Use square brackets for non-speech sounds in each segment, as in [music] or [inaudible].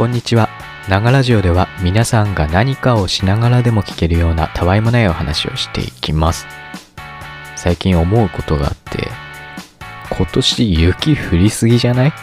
こんにちは。ながラジオでは皆さんが何かをしながらでも聞けるようなたわいもないお話をしていきます。最近思うことがあって、今年雪降りすぎじゃない？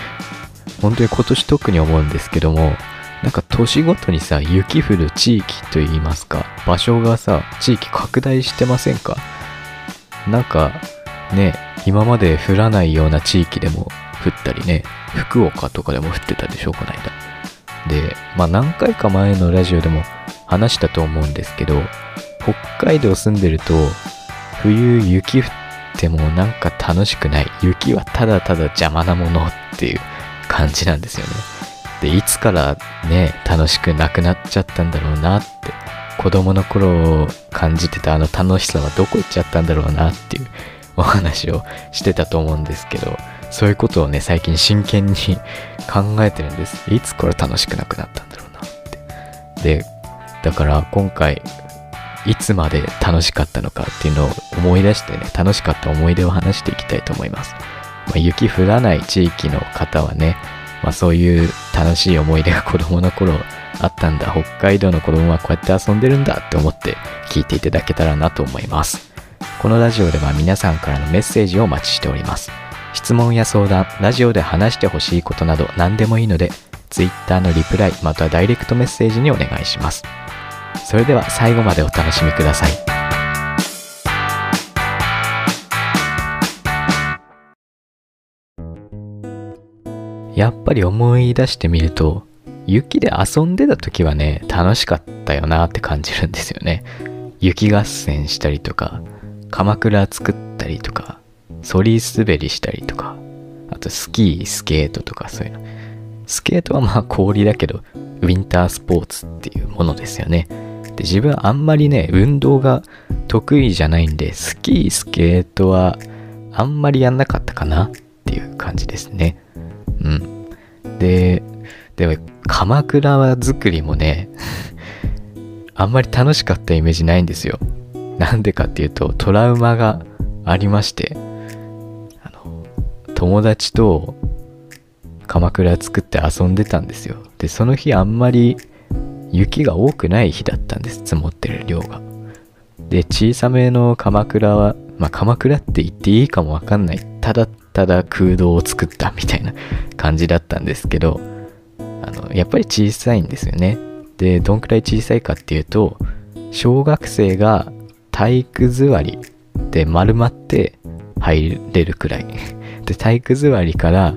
[laughs] 本当に今年特に思うんですけども、なんか年ごとにさ、雪降る地域といいますか、場所がさ、地域拡大してませんか？なんか、ね、今まで降らないような地域でも降ったりね、福岡とかでも降ってたでしょ、この間。で、まあ何回か前のラジオでも話したと思うんですけど、北海道住んでると、冬雪降ってもなんか楽しくない。雪はただただ邪魔なものっていう感じなんですよね。で、いつからね、楽しくなくなっちゃったんだろうなって、子供の頃感じてたあの楽しさはどこ行っちゃったんだろうなっていうお話をしてたと思うんですけど、そういうことをね、最近真剣に考えてるんです。いつから楽しくなくなったんだろうなって。で、だから今回、いつまで楽しかったのかっていうのを思い出してね、楽しかった思い出を話していきたいと思います。まあ、雪降らない地域の方はね、まあ、そういう楽しい思い出が子供の頃あったんだ、北海道の子供はこうやって遊んでるんだって思って聞いていただけたらなと思います。このラジオでは皆さんからのメッセージをお待ちしております。質問や相談、ラジオで話してほしいことなど何でもいいので、Twitter のリプライまたはダイレクトメッセージにお願いします。それでは最後までお楽しみください。やっぱり思い出してみると、雪で遊んでた時はね、楽しかったよなって感じるんですよね。雪合戦したりとか、鎌倉作ったりとか、ソリ滑りしたりとか、あとスキー、スケートとかそういうの。スケートはまあ氷だけど、ウィンタースポーツっていうものですよね。で、自分あんまりね、運動が得意じゃないんで、スキー、スケートはあんまりやんなかったかなっていう感じですね。うん。で、でも、鎌倉作りもね、[laughs] あんまり楽しかったイメージないんですよ。なんでかっていうと、トラウマがありまして、友達と鎌倉作って遊んでたんですよ。で、その日あんまり雪が多くない日だったんです、積もってる量が。で、小さめの鎌倉は、まあ、鎌倉って言っていいかもわかんない。ただただ空洞を作ったみたいな感じだったんですけど、あの、やっぱり小さいんですよね。で、どんくらい小さいかっていうと、小学生が体育座りで丸まって入れるくらい。で、体育座りから、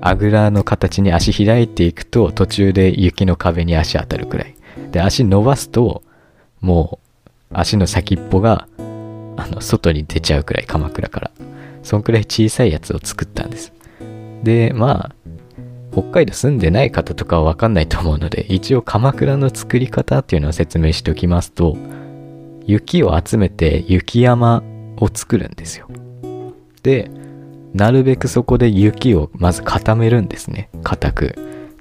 あぐらの形に足開いていくと、途中で雪の壁に足当たるくらい。で、足伸ばすと、もう、足の先っぽが、あの、外に出ちゃうくらい、鎌倉から。そんくらい小さいやつを作ったんです。で、まあ、北海道住んでない方とかはわかんないと思うので、一応鎌倉の作り方っていうのを説明しておきますと、雪を集めて雪山を作るんですよ。で、なるべくそこで雪をまず固めるんですね。固く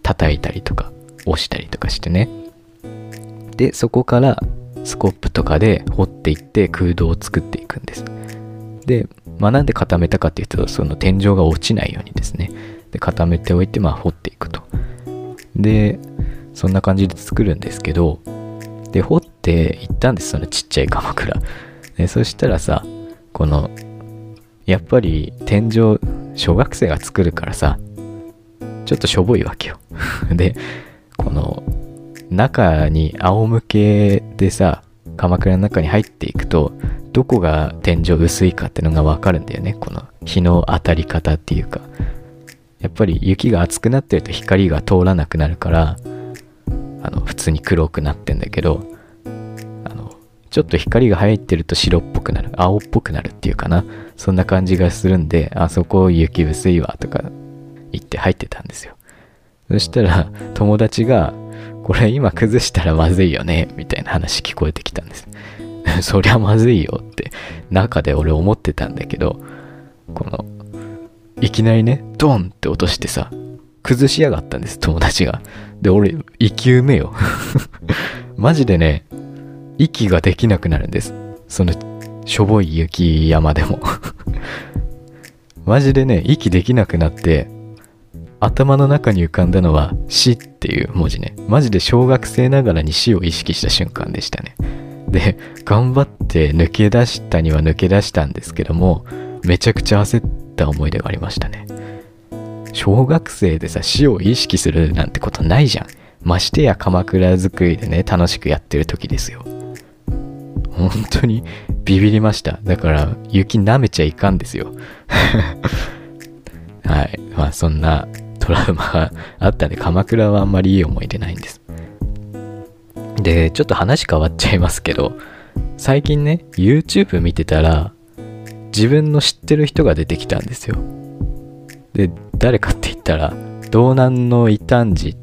叩いたりとか押したりとかしてね。で、そこからスコップとかで掘っていって空洞を作っていくんです。で、まあ、なんで固めたかっていうと、その天井が落ちないようにですね。で、固めておいて、まあ、掘っていくと。で、そんな感じで作るんですけど、で、掘っていったんです、そのちっちゃい鎌倉。で、そしたらさ、この、やっぱり天井、小学生が作るからさ、ちょっとしょぼいわけよ。[laughs] で、この、中に仰向けでさ、鎌倉の中に入っていくと、どこが天井薄いかってのがわかるんだよね。この日の当たり方っていうか。やっぱり雪が厚くなってると光が通らなくなるから、あの、普通に黒くなってんだけど、ちょっと光が入ってると白っぽくなる。青っぽくなるっていうかな。そんな感じがするんで、あそこ雪薄いわとか言って入ってたんですよ。そしたら、友達が、これ今崩したらまずいよね、みたいな話聞こえてきたんです。[laughs] そりゃまずいよって中で俺思ってたんだけど、この、いきなりね、ドンって落としてさ、崩しやがったんです、友達が。で、俺、生き埋めよ。[laughs] マジでね、息ができなくなるんです。その、しょぼい雪山でも。[laughs] マジでね、息できなくなって、頭の中に浮かんだのは死っていう文字ね。マジで小学生ながらに死を意識した瞬間でしたね。で、頑張って抜け出したには抜け出したんですけども、めちゃくちゃ焦った思い出がありましたね。小学生でさ、死を意識するなんてことないじゃん。ましてや鎌倉作りでね、楽しくやってる時ですよ。本当にビビりました。だから、雪舐めちゃいかんですよ。[laughs] はい。まあ、そんなトラウマがあったんで、鎌倉はあんまりいい思い出ないんです。で、ちょっと話変わっちゃいますけど、最近ね、YouTube 見てたら、自分の知ってる人が出てきたんですよ。で、誰かって言ったら、道南の異端児っ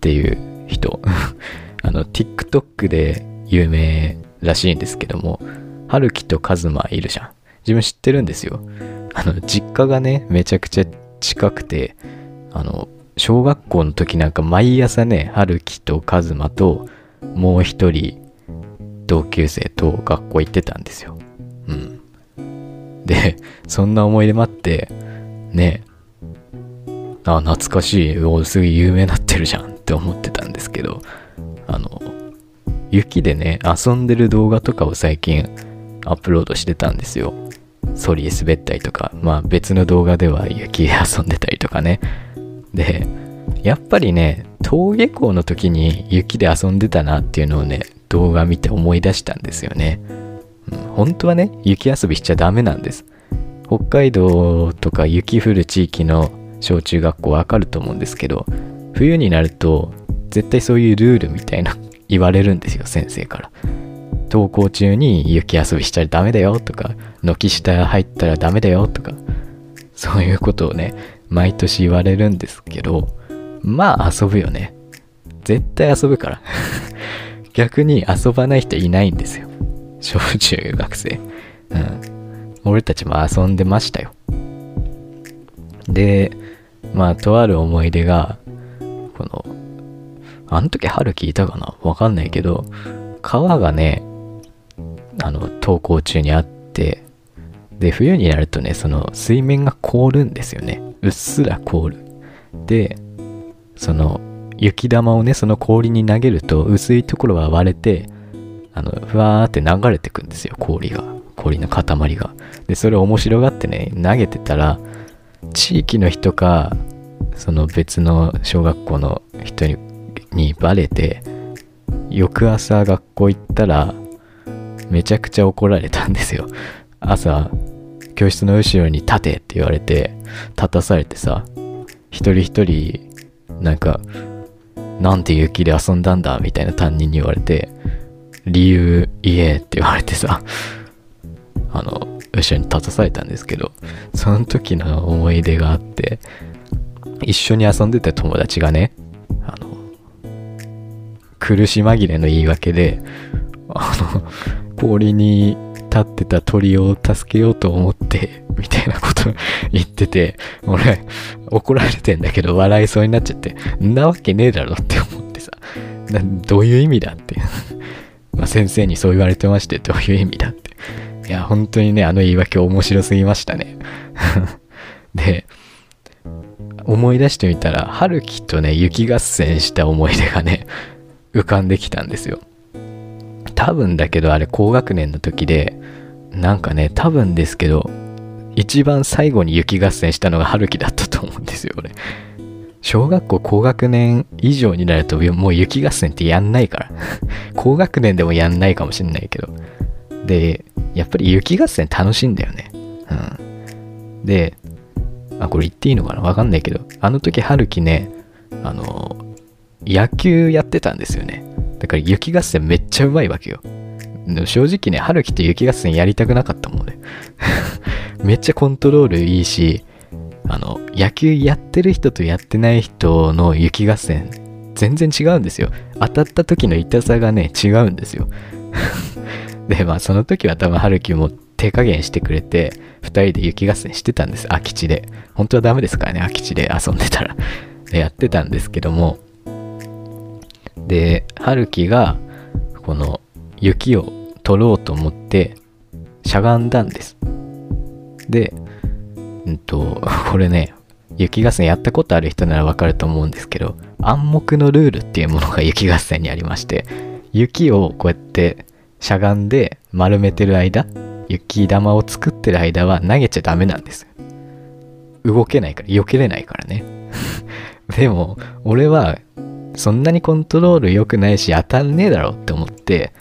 ていう人。[laughs] あの、TikTok で有名らしいんですけども、春樹とカズマいるじゃん。自分知ってるんですよ。あの、実家がね、めちゃくちゃ近くて、あの、小学校の時なんか毎朝ね、春樹とカズマともう一人同級生と学校行ってたんですよ。うん。で、そんな思い出もあって、ね、あ、懐かしい、おすぐ有名になってるじゃんって思ってたんですけど、あの、雪でね、遊んでる動画とかを最近アップロードしてたんですよ。ソリ滑ったりとか、まあ別の動画では雪で遊んでたりとかね。で、やっぱりね、登下校の時に雪で遊んでたなっていうのをね、動画見て思い出したんですよね。うん、本当はね、雪遊びしちゃダメなんです。北海道とか雪降る地域の小中学校わかると思うんですけど、冬になると絶対そういうルールみたいな言われるんですよ、先生から。登校中に雪遊びしちゃダメだよとか、軒下入ったらダメだよとか、そういうことをね、毎年言われるんですけど、まあ遊ぶよね。絶対遊ぶから。[laughs] 逆に遊ばない人いないんですよ。小中学生。うん。俺たちも遊んでましたよ。で、まあ、とある思い出が、この、あの時春聞いたかな？わかんないけど、川がね、あの、登校中にあって、で、冬になるとね、その水面が凍るんですよね。うっすら凍る。で、その雪玉をね、その氷に投げると薄いところは割れて、あの、ふわーって流れてくんですよ、氷が。氷の塊が。で、それ面白がってね、投げてたら、地域の人か、その別の小学校の人ににバレて、翌朝学校行ったら、めちゃくちゃ怒られたんですよ。朝、教室の後ろに立てって言われて、立たされてさ、一人一人なんか、なんて雪で遊んだんだみたいな担任に言われて、理由言えって言われてさ、あの、後ろに立たされたんですけど、その時の思い出があって、一緒に遊んでた友達がね、苦し紛れの言い訳で、あの、氷に立ってた鳥を助けようと思って、みたいなこと言ってて、俺、怒られてんだけど笑いそうになっちゃって、んなわけねえだろって思ってさ、どういう意味だって [laughs] まあ先生にそう言われてまして、どういう意味だって。いや、本当にね、あの言い訳面白すぎましたね [laughs] で、思い出してみたら、春樹とね、雪合戦した思い出がね、浮かんできたんですよ。多分だけど、あれ高学年の時で、なんかね、多分ですけど、一番最後に雪合戦したのが春樹だったと思うんですよ、俺。小学校高学年以上になるともう雪合戦ってやんないから。高学年でもやんないかもしんないけど。で、やっぱり雪合戦楽しいんだよね。うん。で、あ、これ言っていいのかな？わかんないけど、あの時春樹ね、あの、野球やってたんですよね。だから雪合戦めっちゃうまいわけよ。正直ね、春樹と雪合戦やりたくなかったもんね。[laughs] めっちゃコントロールいいし、あの、野球やってる人とやってない人の雪合戦、全然違うんですよ。当たった時の痛さがね、違うんですよ。[laughs] で、まあその時は多分春樹も手加減してくれて、2人で雪合戦してたんです。空き地で。本当はダメですからね、空き地で遊んでたら。やってたんですけども、で、春樹が、この雪を取ろうと思って、しゃがんだんです。で、うんと、これね、雪合戦やったことある人ならわかると思うんですけど暗黙のルールっていうものが [laughs] 雪合戦にありまして雪をこうやってしゃがんで丸めてる間雪玉を作ってる間は投げちゃダメなんです動けないから避けれないからね [laughs] でも俺はそんなにコントロール良くないし当たんねえだろって思って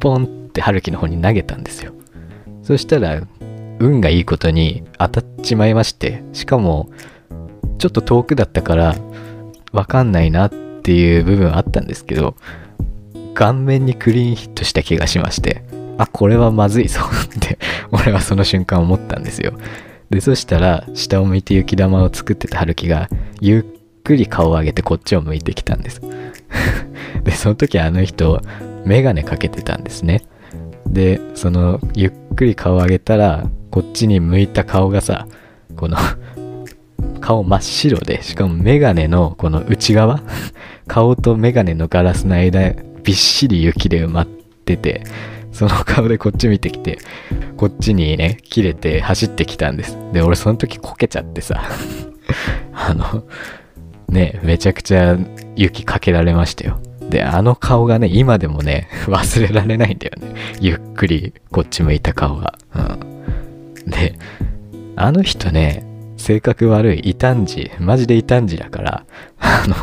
ポンって春樹の方に投げたんですよ。そしたら運がいいことに当たっちまいましてしかもちょっと遠くだったからわかんないなっていう部分あったんですけど顔面にクリーンヒットした気がしましてあこれはまずいぞって俺はその瞬間思ったんですよ。でそしたら下を向いて雪玉を作ってた春樹がゆっくり顔を上げてこっちを向いてきたんです。[laughs] でその時あの人メガネかけてたんですね。でそのゆっくり顔を上げたらこっちに向いた顔がさこの顔真っ白でしかもメガネのこの内側顔とメガネのガラスの間びっしり雪で埋まっててその顔でこっち見てきてこっちにね切れて走ってきたんです。で俺その時こけちゃってさ。[laughs] あのねめちゃくちゃ雪かけられましたよ。であの顔がね今でもね [laughs] 忘れられないんだよね。ゆっくりこっち向いた顔が。うん。であの人ね性格悪い異端児マジで異端児だから [laughs] あの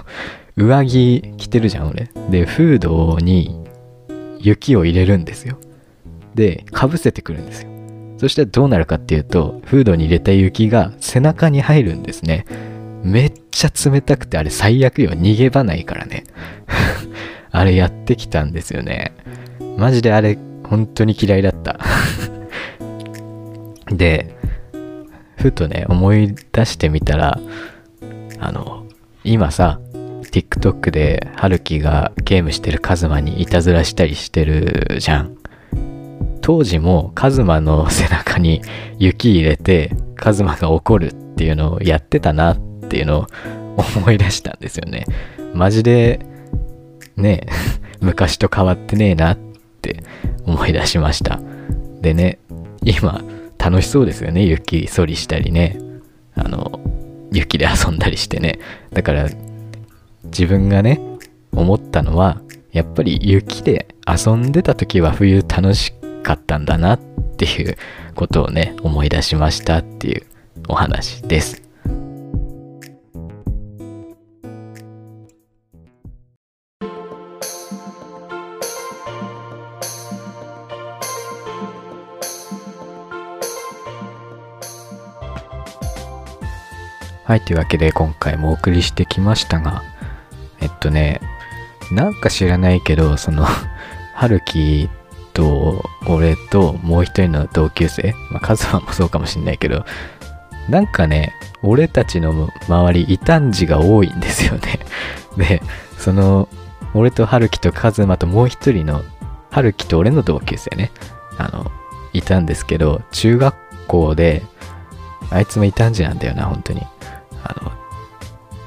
上着着てるじゃん俺。でフードに雪を入れるんですよ。でかぶせてくるんですよ。そしてどうなるかっていうとフードに入れた雪が背中に入るんですね。めっちゃ冷たくてあれ最悪よ。逃げ場ないからね。[laughs] あれやってきたんですよね。マジであれ本当に嫌いだった。[laughs] でふとね思い出してみたらあの今さ TikTok で春樹がゲームしてるカズマにいたずらしたりしてるじゃん。当時もカズマの背中に雪入れてカズマが怒るっていうのをやってたなっっていうのを思い出したんですよね。マジでね [laughs] 昔と変わってねえなって思い出しました。でね今楽しそうですよね。雪剃りしたりね。あの雪で遊んだりしてね。だから自分がね思ったのはやっぱり雪で遊んでた時は冬楽しかったんだなっていうことをね思い出しましたっていうお話です。はい、というわけで今回もお送りしてきましたが、えっとね、なんか知らないけど、その、[laughs] 春樹と俺ともう一人の同級生、まあ、カズマもそうかもしんないけど、なんかね、俺たちの周り、異端児が多いんですよね。[laughs] で、その、俺と春樹とカズマともう一人の、春樹と俺の同級生ね、あの、いたんですけど、中学校で、あいつも異端児なんだよな、本当に。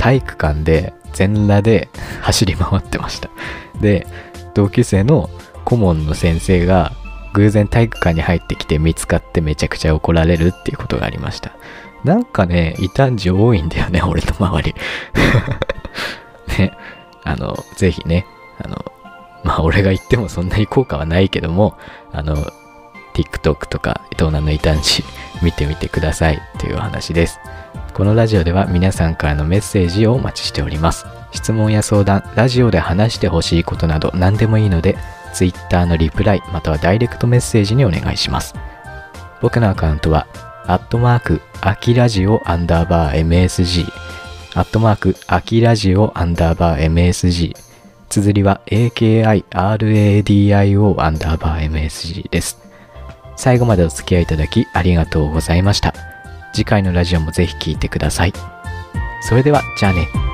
体育館で全裸で走り回ってました。で、同級生の顧問の先生が偶然体育館に入ってきて見つかってめちゃくちゃ怒られるっていうことがありました。なんかね、異端児多いんだよね、俺の周り。[laughs] ね、あの、ぜひね、あの、まあ俺が言ってもそんなに効果はないけども、あの、TikTok とか、東南の異端児見てみてくださいというお話です。このラジオでは皆さんからのメッセージをお待ちしております。質問や相談、ラジオで話してほしいことなど何でもいいので、Twitter のリプライまたはダイレクトメッセージにお願いします。僕のアカウントは、アットマーク、アキラジオアンダーバー MSG、アットマーク、アキラジオアンダーバー MSG、綴りは AKIRADIO アンダーバー MSG です。最後までお付き合いいただきありがとうございました。次回のラジオもぜひ聴いてください。それでは、じゃあね。